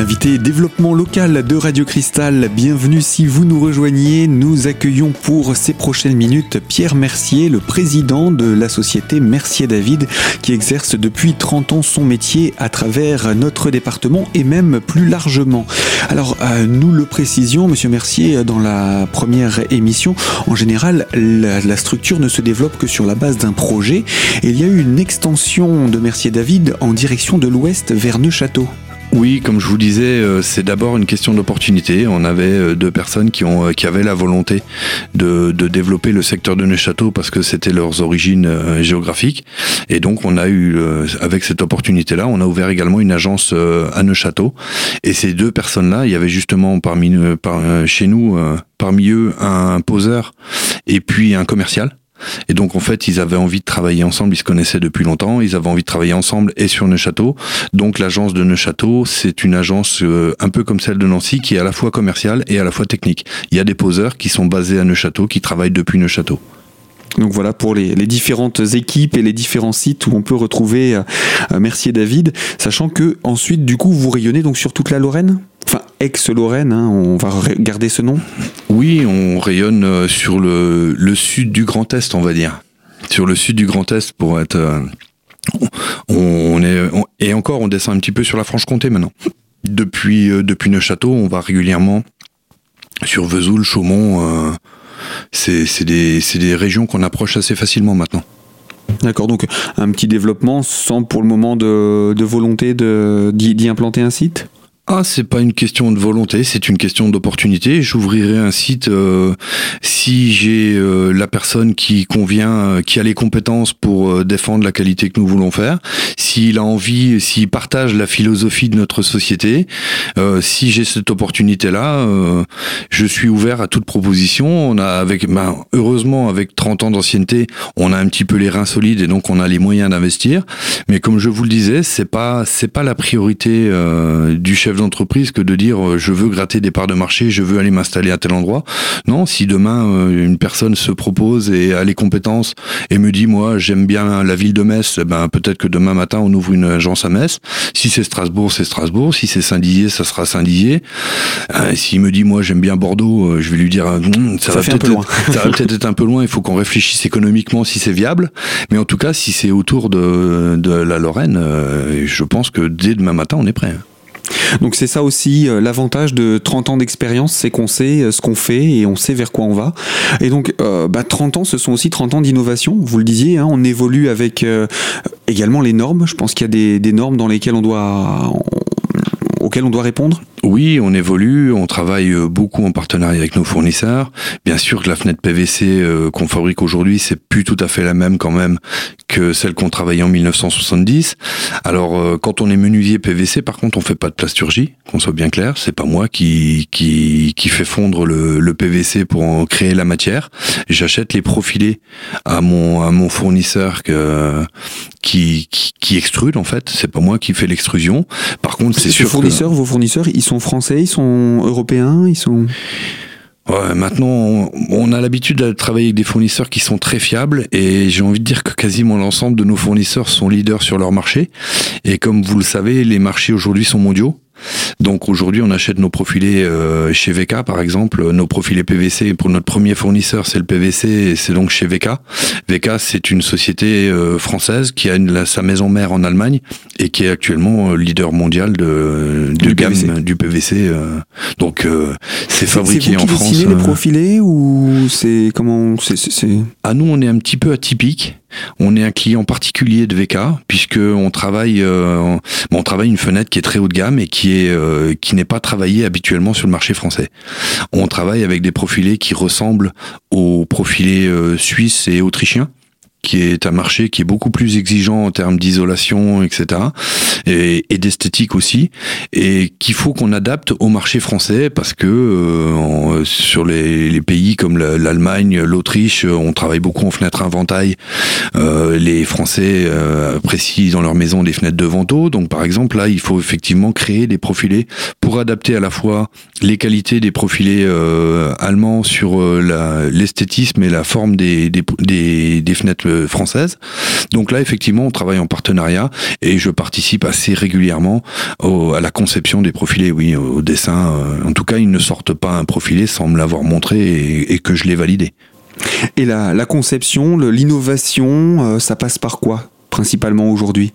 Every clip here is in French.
L'invité développement local de Radio Cristal, bienvenue si vous nous rejoignez. Nous accueillons pour ces prochaines minutes Pierre Mercier, le président de la société Mercier David, qui exerce depuis 30 ans son métier à travers notre département et même plus largement. Alors, euh, nous le précisions, monsieur Mercier, dans la première émission, en général, la, structure ne se développe que sur la base d'un projet. Et il y a eu une extension de Mercier David en direction de l'ouest vers Neuchâteau. Oui, comme je vous disais, euh, c'est d'abord une question d'opportunité. On avait euh, deux personnes qui, ont, euh, qui avaient la volonté de, de développer le secteur de Neuchâteau parce que c'était leurs origines géographiques. Et donc, on a eu, avec cette opportunité-là, on a ouvert également une agence à Neuchâteau. Et ces deux personnes-là, il y avait justement parmi par, chez nous, parmi eux, un poseur et puis un commercial. Et donc en fait, ils avaient envie de travailler ensemble, ils se connaissaient depuis longtemps, ils avaient envie de travailler ensemble et sur Neuchâteau. Donc l'agence de Neuchâteau, c'est une agence euh, un peu comme celle de Nancy qui est à la fois commerciale et à la fois technique. Il y a des poseurs qui sont basés à Neuchâteau, qui travaillent depuis Neuchâteau. Donc voilà pour les, différentes équipes et les différents sites où on peut retrouver euh, Mercier David, sachant que ensuite du coup vous rayonnez donc sur toute la Lorraine? Enfin ex-Lorraine, hein, on va garder ce nom Oui, on rayonne euh, sur le, sud du Grand Est, on va dire. Sur le sud du Grand Est pour être... Euh, on, est, et encore, on descend un petit peu sur la Franche-Comté maintenant. Depuis, euh, depuis Neuchâteau, on va régulièrement sur Vesoul, Chaumont. c'est des, des régions qu'on approche assez facilement maintenant. D'accord, donc un petit développement sans pour le moment de, de volonté d'y implanter un site? Ah, c'est pas une question de volonté, c'est une question d'opportunité. J'ouvrirai un site euh, si j'ai euh, la personne qui convient, euh, qui a les compétences pour défendre la qualité que nous voulons faire, s'il a envie, s'il partage la philosophie de notre société, si j'ai cette opportunité-là, je suis ouvert à toute proposition. On a avec, ben, heureusement, avec 30 ans d'ancienneté, on a un petit peu les reins solides et donc on a les moyens d'investir. Mais comme je vous le disais, c'est pas, c'est pas la priorité du chef d'entreprise que de dire euh, je veux gratter des parts de marché, je veux aller m'installer à tel endroit. Non, si demain euh, une personne se propose et a les compétences et me dit moi j'aime bien la ville de Metz, eh ben peut-être que demain matin on ouvre une agence à Metz. Si c'est Strasbourg, c'est Strasbourg. Si c'est Saint-Dizier, ça sera Saint-Dizier. Euh, S'il me dit moi j'aime bien Bordeaux, je vais lui dire hum, ça, va peut-être être un peu loin. Il faut qu'on réfléchisse économiquement si c'est viable. Mais en tout cas, si c'est autour de, de la Lorraine, je pense que dès demain matin on est prêt. Donc c'est ça aussi euh, l'avantage de 30 ans d'expérience, c'est qu'on sait euh, ce qu'on fait et on sait vers quoi on va. Et donc euh, bah, 30 ans, ce sont aussi 30 ans d'innovation, vous le disiez, hein, on évolue avec également les normes. Je pense qu'il y a des, normes dans lesquelles on doit, auxquelles on doit répondre oui, on évolue, on travaille euh, beaucoup en partenariat avec nos fournisseurs. Bien sûr que la fenêtre PVC euh, qu'on fabrique aujourd'hui, c'est plus tout à fait la même quand même que celle qu'on travaillait en 1970. Alors euh, quand on est menuisier PVC, par contre, on fait pas de plasturgie, qu'on soit bien clair. C'est pas moi qui qui, qui fait fondre le, le PVC pour en créer la matière. J'achète les profilés à mon à mon fournisseur que, qui, qui, qui extrude en fait. C'est pas moi qui fais l'extrusion. Par contre, c'est sûr. Fournisseurs, vos fournisseurs, ils sont français, ils sont européens, ils sont. Maintenant, on a l'habitude de travailler avec des fournisseurs qui sont très fiables et j'ai envie de dire que quasiment l'ensemble de nos fournisseurs sont leaders sur leur marché. Et comme vous le savez, les marchés aujourd'hui sont mondiaux. Donc aujourd'hui, on achète nos profilés euh, chez VK, par exemple. Nos profilés PVC, pour notre premier fournisseur, c'est le PVC, et c'est donc chez VK. VK, c'est une société euh, française qui a une, sa maison mère en Allemagne et qui est actuellement euh, leader mondial de, de gamme PVC. du PVC. donc c'est fabriqué en France. C'est les profilés ou c'est comment c'est À nous, on est un petit peu atypique. On est un client particulier de VK puisque on travaille, euh, on travaille une fenêtre qui est très haut de gamme et qui est euh, qui n'est pas travaillée habituellement sur le marché français. On travaille avec des profilés qui ressemblent aux profilés euh, suisses et autrichiens qui est un marché qui est beaucoup plus exigeant en termes d'isolation, etc. et, d'esthétique aussi, et qu'il faut qu'on adapte au marché français parce que euh, sur les, les, pays comme l'Allemagne, l'Autriche, on travaille beaucoup en fenêtres inventail. Euh, les Français euh, dans leur maison des fenêtres de vento, donc par exemple là, il faut effectivement créer des profilés pour adapter à la fois les qualités des profilés euh, allemands sur l'esthétisme et la forme des, des, des, des fenêtres française. Donc là, effectivement, on travaille en partenariat et je participe assez régulièrement à la conception des profilés, oui, au dessin. En tout cas, ils ne sortent pas un profilé sans me l'avoir montré et, que je l'ai validé. Et la, conception, l'innovation, ça passe par quoi principalement aujourd'hui?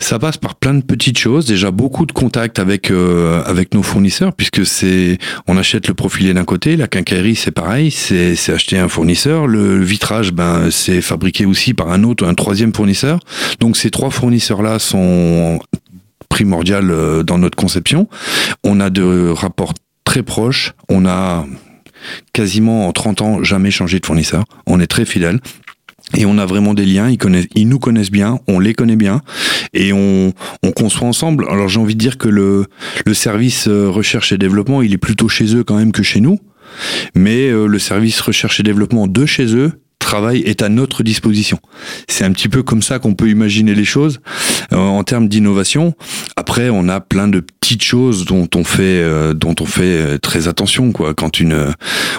Ça passe par plein de petites choses. Déjà beaucoup de contacts avec euh, avec nos fournisseurs, puisque c'est on achète le profilé d'un côté, la quincaillerie c'est pareil, c'est c'est acheter un fournisseur. Le vitrage, ben c'est fabriqué aussi par un autre, un troisième fournisseur. Donc ces trois fournisseurs là sont primordiales euh, dans notre conception. On a de rapports très proches. On a quasiment en 30 ans jamais changé de fournisseur. On est très fidèles et on a vraiment des liens, ils, nous connaissent bien, on les connaît bien, et on, on conçoit ensemble. Alors j'ai envie de dire que le, le service euh, recherche et développement, il est plutôt chez eux quand même que chez nous, mais euh, le service recherche et développement de chez eux travail est à notre disposition. C'est un petit peu comme ça qu'on peut imaginer les choses euh, en termes d'innovation. Après, on a plein de petites choses dont on fait euh, dont on fait euh, très attention quoi. Quand une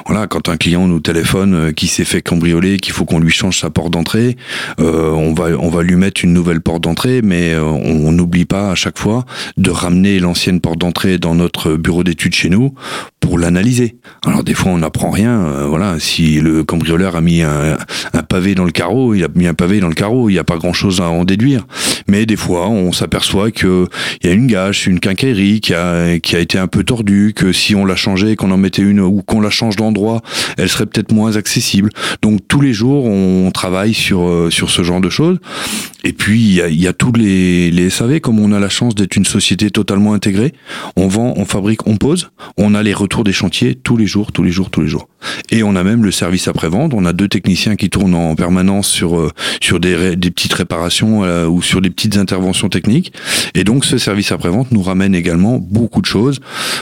voilà, quand un client nous téléphone qui s'est fait cambrioler, qu'il faut qu'on lui change sa porte d'entrée, on va on va lui mettre une nouvelle porte d'entrée, mais on n'oublie pas à chaque fois de ramener l'ancienne porte d'entrée dans notre bureau d'études chez nous pour l'analyser. Alors des fois on n'apprend rien. voilà, si le cambrioleur a mis un, un, pavé dans le carreau, il a mis un pavé dans le carreau, il n'y a pas grand chose à en déduire. Mais des fois, on s'aperçoit qu'il y a une gâche, une quincaillerie qui a, qui a été un peu tordue, que si on la changeait, qu'on en mettait une ou qu'on la change d'endroit, elle serait peut-être moins accessible. Donc tous les jours, on travaille sur, euh, sur ce genre de choses. Et puis, il y a, y a, tous les, les SAV, comme on a la chance d'être une société totalement intégrée, on vend, on fabrique, on pose, on a les retours des chantiers tous les jours, tous les jours, tous les jours. Et on a même le service après-vente, on a deux techniciens qui tournent en permanence sur, euh, sur des, petites réparations euh, ou sur des petites interventions techniques. Et donc, ce service après-vente nous ramène également beaucoup de choses.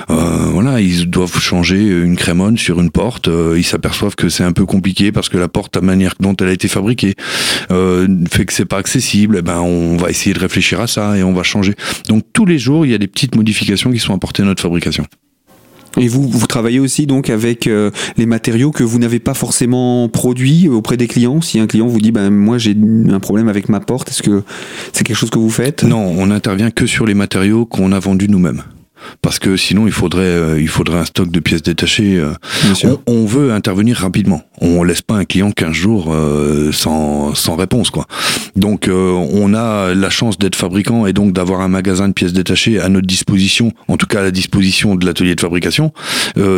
Euh, voilà, ils doivent changer une crémone sur une porte, ils s'aperçoivent que c'est un peu compliqué parce que la porte, la manière dont elle a été fabriquée, fait que c'est pas accessible eh ben on va essayer de réfléchir à ça et on va changer. Donc tous les jours, il y a des petites modifications qui sont apportées à notre fabrication. Et vous, vous travaillez aussi donc avec euh, les matériaux que vous n'avez pas forcément produits auprès des clients? Si un client vous dit, ben moi j'ai un problème avec ma porte, est-ce que c'est quelque chose que vous faites? Non, on n'intervient que sur les matériaux qu'on a vendus nous-mêmes parce que sinon il faudrait euh, il faudrait un stock de pièces détachées. Euh. On, veut intervenir rapidement. On laisse pas un client 15 jours euh, sans sans réponse quoi. Donc on a la chance d'être fabricant et donc d'avoir un magasin de pièces détachées à notre disposition, en tout cas à la disposition de l'atelier de fabrication.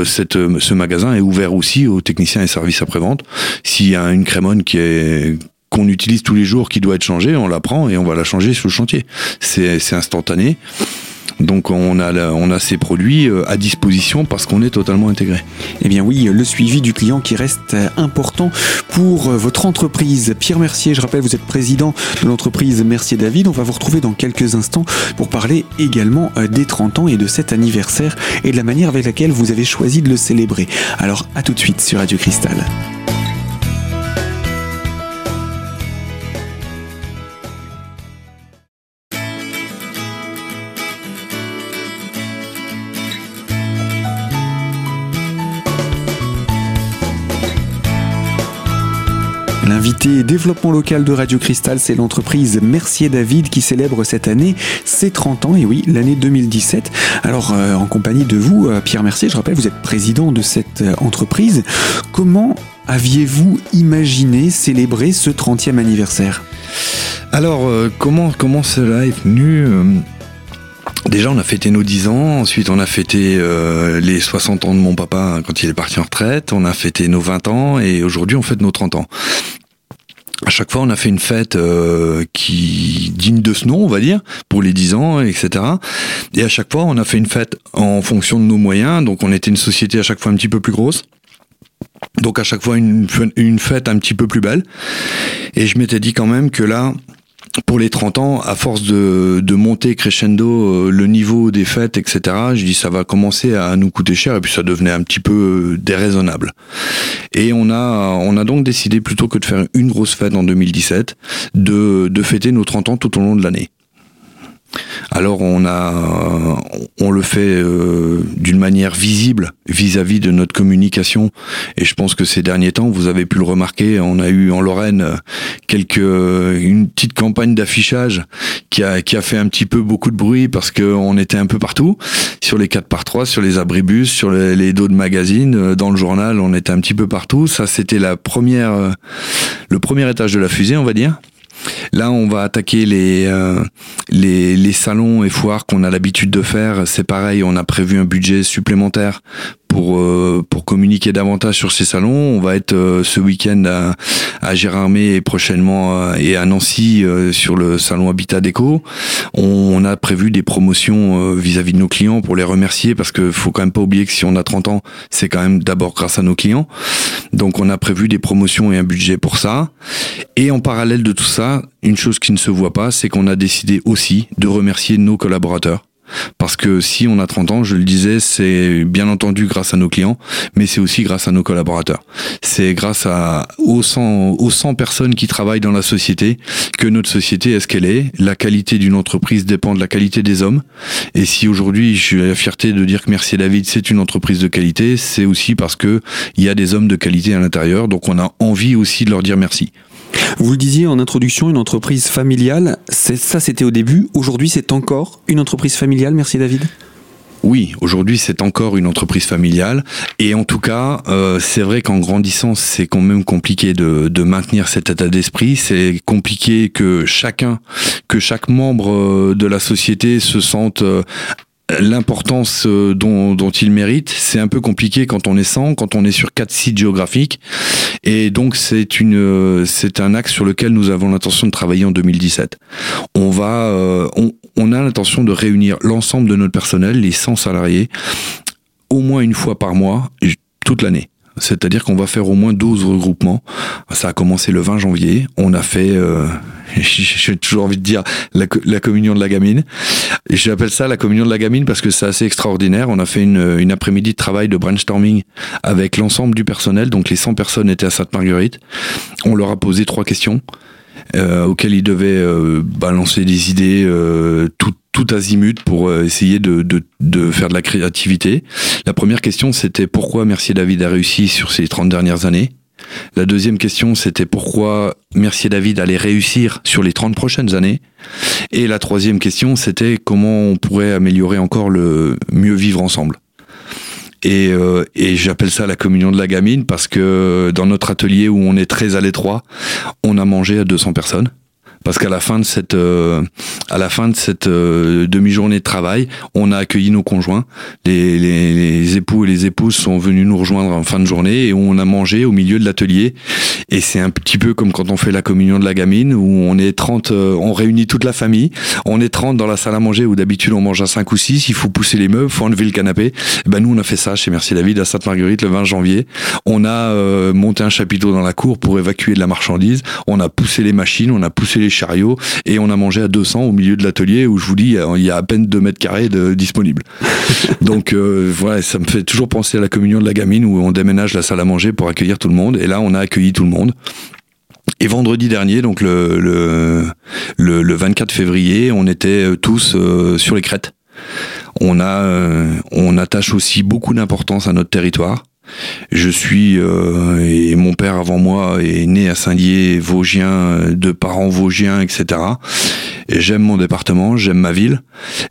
cette ce magasin est ouvert aussi aux techniciens et services après-vente. S'il y a une crémone qui est qu'on utilise tous les jours qui doit être changée, on la prend et on va la changer sur le chantier. C'est instantané. Donc on a, on a ces produits euh, à disposition parce qu'on est totalement intégré. Eh bien oui, le suivi du client qui reste important pour euh, votre entreprise. Pierre Mercier, je rappelle, vous êtes président de l'entreprise Mercier David. On va vous retrouver dans quelques instants pour parler également euh, des 30 ans et de cet anniversaire et de la manière avec laquelle vous avez choisi de le célébrer. Alors à tout de suite sur Radio Cristal. Développement local de Radio Cristal, c'est l'entreprise Mercier David qui célèbre cette année ses 30 ans, et oui, l'année 2017. Alors, euh, en compagnie de vous, euh, Pierre Mercier, je rappelle, vous êtes président de cette euh, entreprise. Comment aviez-vous imaginé célébrer ce 30e anniversaire? Alors, comment, comment cela est venu Déjà, on a fêté nos 10 ans, ensuite on a fêté les 60 ans de mon papa quand il est parti en retraite, on a fêté nos 20 ans et aujourd'hui on fête nos 30 ans à chaque fois, on a fait une fête euh, qui digne de ce nom, on va dire, pour les 10 ans, etc. Et à chaque fois, on a fait une fête en fonction de nos moyens. Donc, on était une société à chaque fois un petit peu plus grosse. Donc, à chaque fois, une, une fête un petit peu plus belle. Et je m'étais dit quand même que là, pour les 30 ans, à force de, de monter crescendo euh, le niveau des fêtes, etc., je dis ça va commencer à nous coûter cher et puis ça devenait un petit peu euh, déraisonnable. Et on a, on a donc décidé plutôt que de faire une grosse fête en 2017, de, de fêter nos 30 ans tout au long de l'année. Alors on a, on le fait euh, d'une manière visible vis-à-vis de notre communication. Et je pense que ces derniers temps, vous avez pu le remarquer, on a eu en Lorraine quelques, une petite campagne d'affichage qui a, qui a fait un petit peu beaucoup de bruit parce qu'on était un peu partout, sur les 4 par 3 sur les abribus, sur les, les dos de magazines, dans le journal, on était un petit peu partout. Ça, c'était la première, le premier étage de la fusée, on va dire. Là, on va attaquer les, euh, les, les, salons et foires qu'on a l'habitude de faire. C'est pareil, on a prévu un budget supplémentaire pour euh, pour communiquer davantage sur ces salons. On va être euh, ce week-end à, à Gérardmer et prochainement et à Nancy sur le salon Habitat Déco. On, a prévu des promotions vis-à-vis -vis de nos clients pour les remercier parce que faut quand même pas oublier que si on a 30 ans, c'est quand même d'abord grâce à nos clients. Donc on a prévu des promotions et un budget pour ça. Et en parallèle de tout ça, une chose qui ne se voit pas, c'est qu'on a décidé aussi de remercier nos collaborateurs. Parce que si on a 30 ans, je le disais, c'est bien entendu grâce à nos clients, mais c'est aussi grâce à nos collaborateurs. C'est grâce aux, 100, aux 100 personnes qui travaillent dans la société que notre société est ce qu'elle est. La qualité d'une entreprise dépend de la qualité des hommes. Et si aujourd'hui j'ai la fierté de dire que Mercier David c'est une entreprise de qualité, c'est aussi parce que il y a des hommes de qualité à l'intérieur. Donc on a envie aussi de leur dire merci. Vous le disiez en introduction, une entreprise familiale, ça c'était au début, aujourd'hui c'est encore une entreprise familiale, merci David. Oui, aujourd'hui c'est encore une entreprise familiale. Et en tout cas euh, c'est vrai qu'en grandissant c'est quand même compliqué de, de maintenir cet état d'esprit. C'est compliqué que chacun, que chaque membre euh, de la société se sente euh, l'importance euh, dont, dont il mérite. C'est un peu compliqué quand on est 100, quand on est sur quatre sites géographiques. Et donc, c'est une, euh, c'est un axe sur lequel nous avons l'intention de travailler en 2017. On va, euh, on, on a l'intention de réunir l'ensemble de notre personnel, les 100 salariés, au moins une fois par mois, toute l'année. C'est-à-dire qu'on va faire au moins 12 regroupements. Ça a commencé le 20 janvier. On a fait, euh, j'ai toujours envie de dire, la, communion de la gamine. J'appelle ça la communion de la gamine parce que c'est assez extraordinaire. On a fait une, une après-midi de travail de brainstorming avec l'ensemble du personnel. Donc les 100 personnes étaient à Sainte-Marguerite. On leur a posé trois questions. Euh, auxquelles ils devaient euh, balancer des idées euh, tout, tout azimut pour euh, essayer de, faire de la créativité. La première question, c'était pourquoi Mercier David a réussi sur ces 30 dernières années? La deuxième question, c'était pourquoi Mercier David allait réussir sur les 30 prochaines années? Et la troisième question, c'était comment on pourrait améliorer encore le mieux vivre ensemble. Et, euh, et j'appelle ça la communion de la gamine parce que dans notre atelier où on est très à l'étroit, on a mangé à 200 personnes parce qu'à la fin de cette euh, à la fin de cette euh, demi-journée de travail, on a accueilli nos conjoints. Les, les, les, époux et les épouses sont venus nous rejoindre en fin de journée et on a mangé au milieu de l'atelier. Et c'est un petit peu comme quand on fait la communion de la gamine où on est 30, euh, on réunit toute la famille. On est 30 dans la salle à manger où d'habitude on mange à 5 ou 6. Il faut pousser les meubles, faut enlever le canapé. Et ben nous on a fait ça chez Merci David à Sainte-Marguerite le 20 janvier. On a monté un chapiteau dans la cour pour évacuer de la marchandise. On a poussé les machines, on a poussé les chariots et on a mangé à 200 au milieu de l'atelier où je vous dis il y a à peine 2 mètres carrés de disponibles. Donc euh, voilà, ça me fait toujours penser à la communion de la gamine où on déménage la salle à manger pour accueillir tout le monde et là on a accueilli tout le monde. Et vendredi dernier, donc le, le, le, 24 février, on était euh, tous euh, sur les crêtes. On a, on attache aussi beaucoup d'importance à notre territoire. Je suis euh, et mon père avant moi est né à Saint-Dié, Vosgien, de parents vosgiens, etc. Et j'aime mon département, j'aime ma ville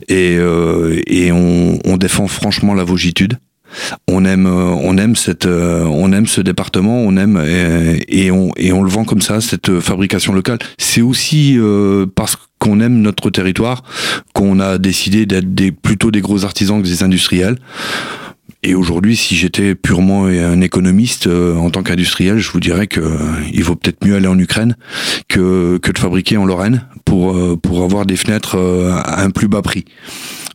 et, euh, et on, défend franchement la Vosgitude. On aime, on aime cette, on aime ce département, on aime et, on et on le vend comme ça cette fabrication locale. C'est aussi euh, parce qu'on aime notre territoire qu'on a décidé d'être plutôt des gros artisans que des industriels. Et aujourd'hui, si j'étais purement un économiste euh, en tant qu'industriel, je vous dirais que euh, il vaut peut-être mieux aller en Ukraine que, que de fabriquer en Lorraine pour, euh, pour avoir des fenêtres à un plus bas prix.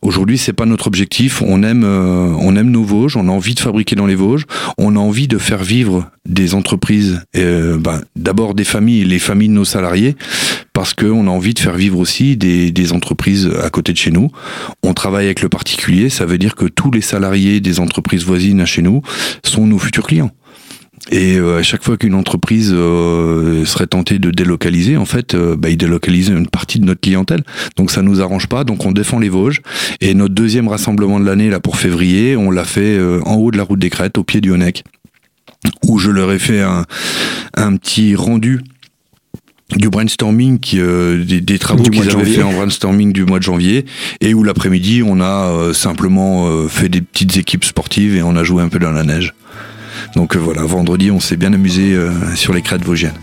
Aujourd'hui, c'est pas notre objectif. On aime, on aime nos Vosges. On a envie de fabriquer dans les Vosges. On a envie de faire vivre des entreprises. Euh, ben, D'abord des familles, les familles de nos salariés, parce qu'on a envie de faire vivre aussi des, entreprises à côté de chez nous. On travaille avec le particulier. Ça veut dire que tous les salariés des entreprises voisines à chez nous sont nos futurs clients. Et à chaque fois qu'une entreprise serait tentée de délocaliser, en fait, bah, ils délocalisent une partie de notre clientèle. Donc ça nous arrange pas. Donc on défend les Vosges. Et notre deuxième rassemblement de l'année là pour février, on l'a fait en haut de la route des Crêtes, au pied du Honeck, où je leur ai fait un petit rendu du brainstorming qui, euh, des, travaux qu'ils avaient fait en brainstorming du mois de janvier et où l'après-midi on a euh, simplement euh, fait des petites équipes sportives et on a joué un peu dans la neige. Donc voilà, vendredi, on s'est bien amusé sur les crêtes vosgiennes.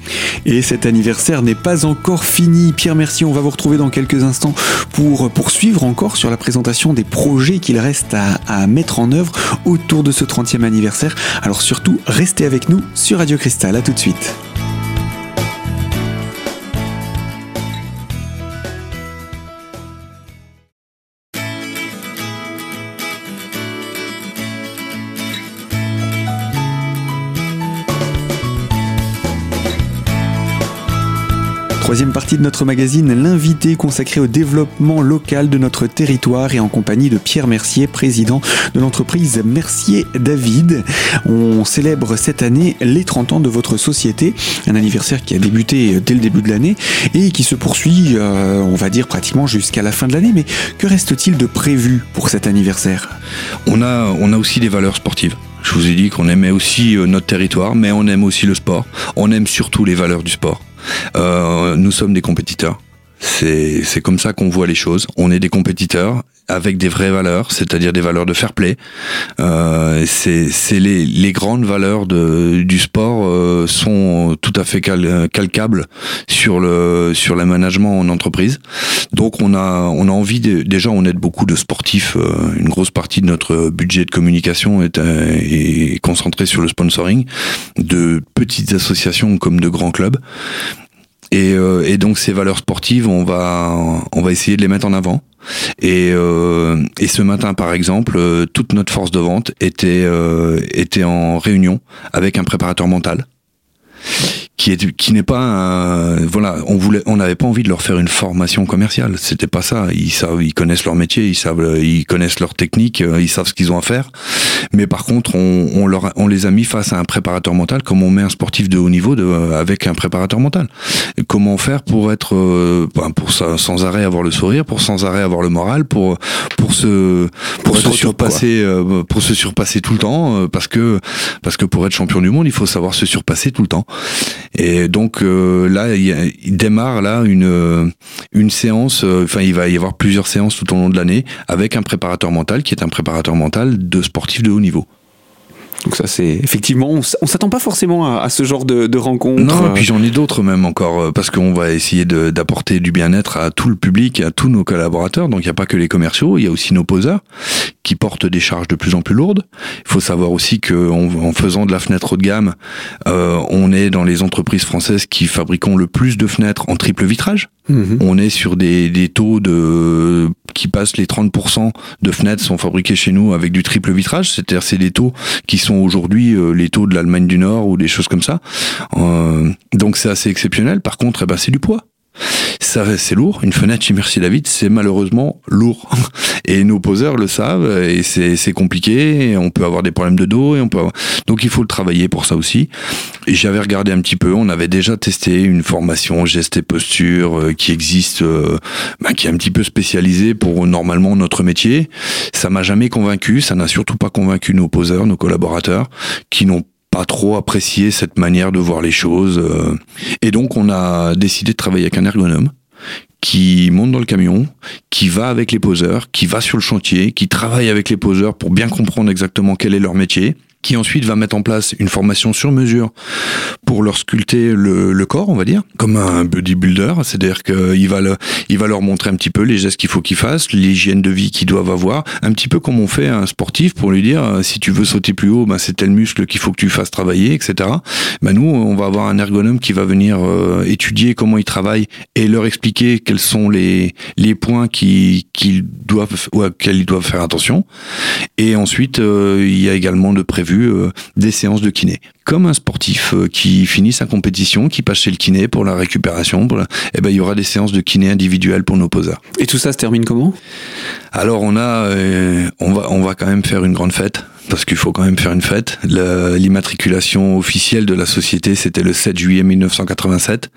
Et cet anniversaire n'est pas encore fini. Pierre, merci. On va vous retrouver dans quelques instants pour poursuivre encore sur la présentation des projets qu'il reste à, à, mettre en œuvre autour de ce 30e anniversaire. Alors surtout, restez avec nous sur Radio Cristal. À tout de suite. Troisième partie de notre magazine, l'invité consacré au développement local de notre territoire et en compagnie de Pierre Mercier, président de l'entreprise Mercier David. On célèbre cette année les 30 ans de votre société, un anniversaire qui a débuté dès le début de l'année et qui se poursuit, euh, on va dire, pratiquement jusqu'à la fin de l'année. Mais que reste-t-il de prévu pour cet anniversaire? On a, aussi des valeurs sportives. Je vous ai dit qu'on aimait aussi euh, notre territoire, mais on aime aussi le sport. On aime surtout les valeurs du sport. Euh, nous sommes des compétiteurs. C'est comme ça qu'on voit les choses. On est des compétiteurs avec des vraies valeurs, c'est-à-dire des valeurs de fair play. Euh, c'est les, les, grandes valeurs de, du sport euh, sont tout à fait calcables sur le sur le management en entreprise. Donc on a on a envie de, déjà on aide beaucoup de sportifs. Euh, une grosse partie de notre budget de communication est, euh, est concentré sur le sponsoring de petites associations comme de grands clubs. Et, euh, et, donc ces valeurs sportives, on va, on va essayer de les mettre en avant. Et, euh, et ce matin, par exemple, euh, toute notre force de vente était, euh, était en réunion avec un préparateur mental qui est qui n'est pas un, voilà on voulait on n'avait pas envie de leur faire une formation commerciale. C'était pas ça. Ils savent ils connaissent leur métier ils savent ils connaissent leur technique euh, ils savent ce qu'ils ont à faire. Mais par contre on, on leur on les a mis face à un préparateur mental comme on met un sportif de haut niveau de, euh, avec un préparateur mental. Et comment faire pour être euh, ben, pour ça, sans arrêt avoir le sourire pour sans arrêt avoir le moral pour pour se pour, se surpasser pour se surpasser tout le temps parce que parce que pour être champion du monde il faut savoir se surpasser tout le temps et donc euh, là, il, démarre là une euh, une séance. Euh, enfin, il va y avoir plusieurs séances tout au long de l'année avec un préparateur mental qui est un préparateur mental de sportifs de haut niveau. Donc ça c'est effectivement, on, s'attend pas forcément à, ce genre de, de rencontres. Non, et puis j'en ai d'autres même encore parce qu'on va essayer d'apporter du bien-être à tout le public, à tous nos collaborateurs. Donc il n'y a pas que les commerciaux, il y a aussi nos poseurs qui portent des charges de plus en plus lourdes. Il faut savoir aussi que en faisant de la fenêtre haut de gamme, euh, on est dans les entreprises françaises qui fabriquons le plus de fenêtres en triple vitrage. Mhm. On est sur des, des, taux de qui passent les 30% de fenêtres sont fabriquées chez nous avec du triple vitrage, c'est-à-dire c'est des taux qui sont aujourd'hui euh, les taux de l'Allemagne du Nord ou des choses comme ça. Euh, donc c'est assez exceptionnel. Par contre, eh ben, c'est du poids. Ça, c'est lourd. Une fenêtre chez Merci David, c'est malheureusement lourd. Et nos poseurs le savent, et c'est compliqué. on peut avoir des problèmes de dos, et on peut donc il faut le travailler pour ça aussi. Et j'avais regardé un petit peu. On avait déjà testé une formation geste et posture euh, qui existe, euh, bah, qui est un petit peu spécialisée pour normalement notre métier. Ça m'a jamais convaincu. Ça n'a surtout pas convaincu nos poseurs, nos collaborateurs, qui n'ont pas trop apprécié cette manière de voir les choses. Euh. Et donc on a décidé de travailler avec un ergonome qui monte dans le camion, qui va avec les poseurs, qui va sur le chantier, qui travaille avec les poseurs pour bien comprendre exactement quel est leur métier, qui ensuite va mettre en place une formation sur mesure pour leur sculpter le, le corps, on va dire, comme un bodybuilder. C'est-à-dire qu'il va, le, il va leur montrer un petit peu les gestes qu'il faut qu'ils fassent, l'hygiène de vie qu'ils doivent avoir, un petit peu comme on fait un sportif pour lui dire euh, si tu veux sauter plus haut, ben, c'est tel muscle qu'il faut que tu fasses travailler, etc. Ben, nous, on va avoir un ergonome qui va venir euh, étudier comment ils travaillent et leur expliquer quels sont les, les points qu'ils doivent ou auxquels ils doivent faire attention. Et ensuite, euh, il y a également de prévu euh, des séances de kiné. Comme un sportif euh, qui finit sa compétition, qui passe chez le kiné pour la récupération, et eh ben, il y aura des séances de kiné individuelles pour nos poseurs. Et tout ça se termine comment? Alors on a, euh, on va, on va quand même faire une grande fête parce qu'il faut quand même faire une fête. L'immatriculation officielle de la société, c'était le 7 juillet 1987.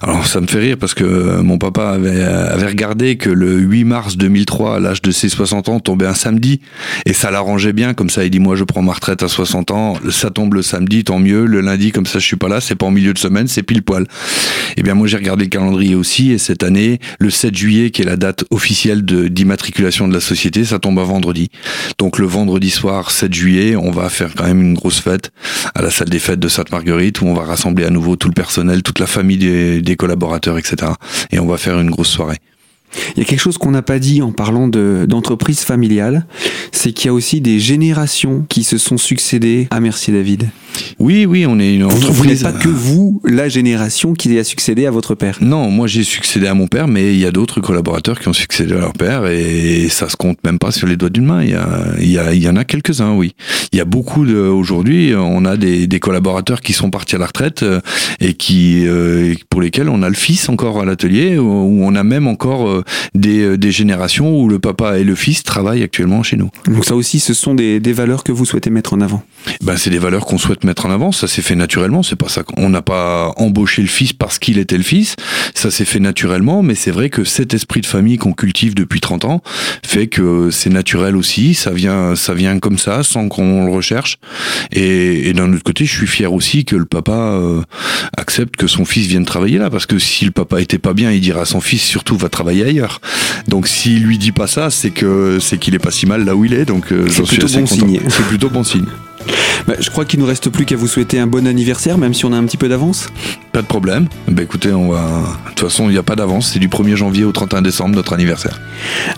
Alors ça me fait rire parce que mon papa avait, avait regardé que le 8 mars 2003, à l'âge de ses 60 ans, tombait un samedi, et ça l'arrangeait bien. Comme ça, il dit moi je prends ma retraite à 60 ans, ça tombe le samedi, tant mieux. Le lundi, comme ça, je suis pas là, c'est pas en milieu de semaine, c'est pile poil. Eh bien moi j'ai regardé le calendrier aussi, et cette année, le 7 juillet, qui est la date officielle d'immatriculation de, de la société, ça tombe à vendredi. Donc le vendredi soir 7 juillet, on va faire quand même une grosse fête à la salle des fêtes de Sainte-Marguerite où on va rassembler à nouveau tout le personnel, toute la famille des, collaborateurs, etc. Et on va faire une grosse soirée. Il y a quelque chose qu'on n'a pas dit en parlant d'entreprise familiale, c'est qu'il y a aussi des générations qui se sont succédées à Mercier David. Oui, oui, on est une entreprise. Vous n'êtes pas que vous, la génération qui a succédé à votre père. Non, moi j'ai succédé à mon père, mais il y a d'autres collaborateurs qui ont succédé à leur père et ça se compte même pas sur les doigts d'une main. Il y, a, il, y a, il y en a quelques-uns, oui. Il y a beaucoup de, aujourd'hui, on a des, des, collaborateurs qui sont partis à la retraite euh, et qui, euh, pour lesquels on a le fils encore à l'atelier, où on a même encore euh, des, des générations où le papa et le fils travaillent actuellement chez nous. Donc ça aussi, ce sont des, des valeurs que vous souhaitez mettre en avant. Ben, c'est des valeurs qu'on souhaite mettre en avant. Ça s'est fait naturellement. C'est pas ça. On n'a pas embauché le fils parce qu'il était le fils. Ça s'est fait naturellement. Mais c'est vrai que cet esprit de famille qu'on cultive depuis 30 ans fait que c'est naturel aussi. Ça vient, ça vient comme ça, sans qu'on le recherche. Et, et d'un autre côté, je suis fier aussi que le papa euh, accepte que son fils vienne travailler là. Parce que si le papa était pas bien, il dirait à son fils surtout va travailler ailleurs. Donc s'il lui dit pas ça, c'est que c'est qu'il est pas si mal là où il est. Donc euh, bon. C'est plutôt bon signe. Bah, je crois qu'il nous reste plus qu'à vous souhaiter un bon anniversaire, même si on a un petit peu d'avance. Pas de problème. Bah écoutez, on va. De toute façon, il n'y a pas d'avance. C'est du 1er janvier au 31 décembre, notre anniversaire.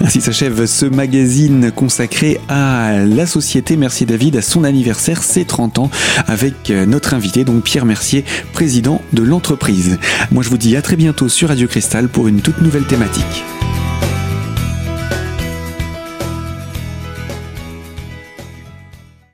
Ainsi s'achève ce magazine consacré à la société Mercier David, à son anniversaire, ses 30 ans, avec notre invité, donc Pierre Mercier, président de l'entreprise. Moi, je vous dis à très bientôt sur Radio Cristal pour une toute nouvelle thématique.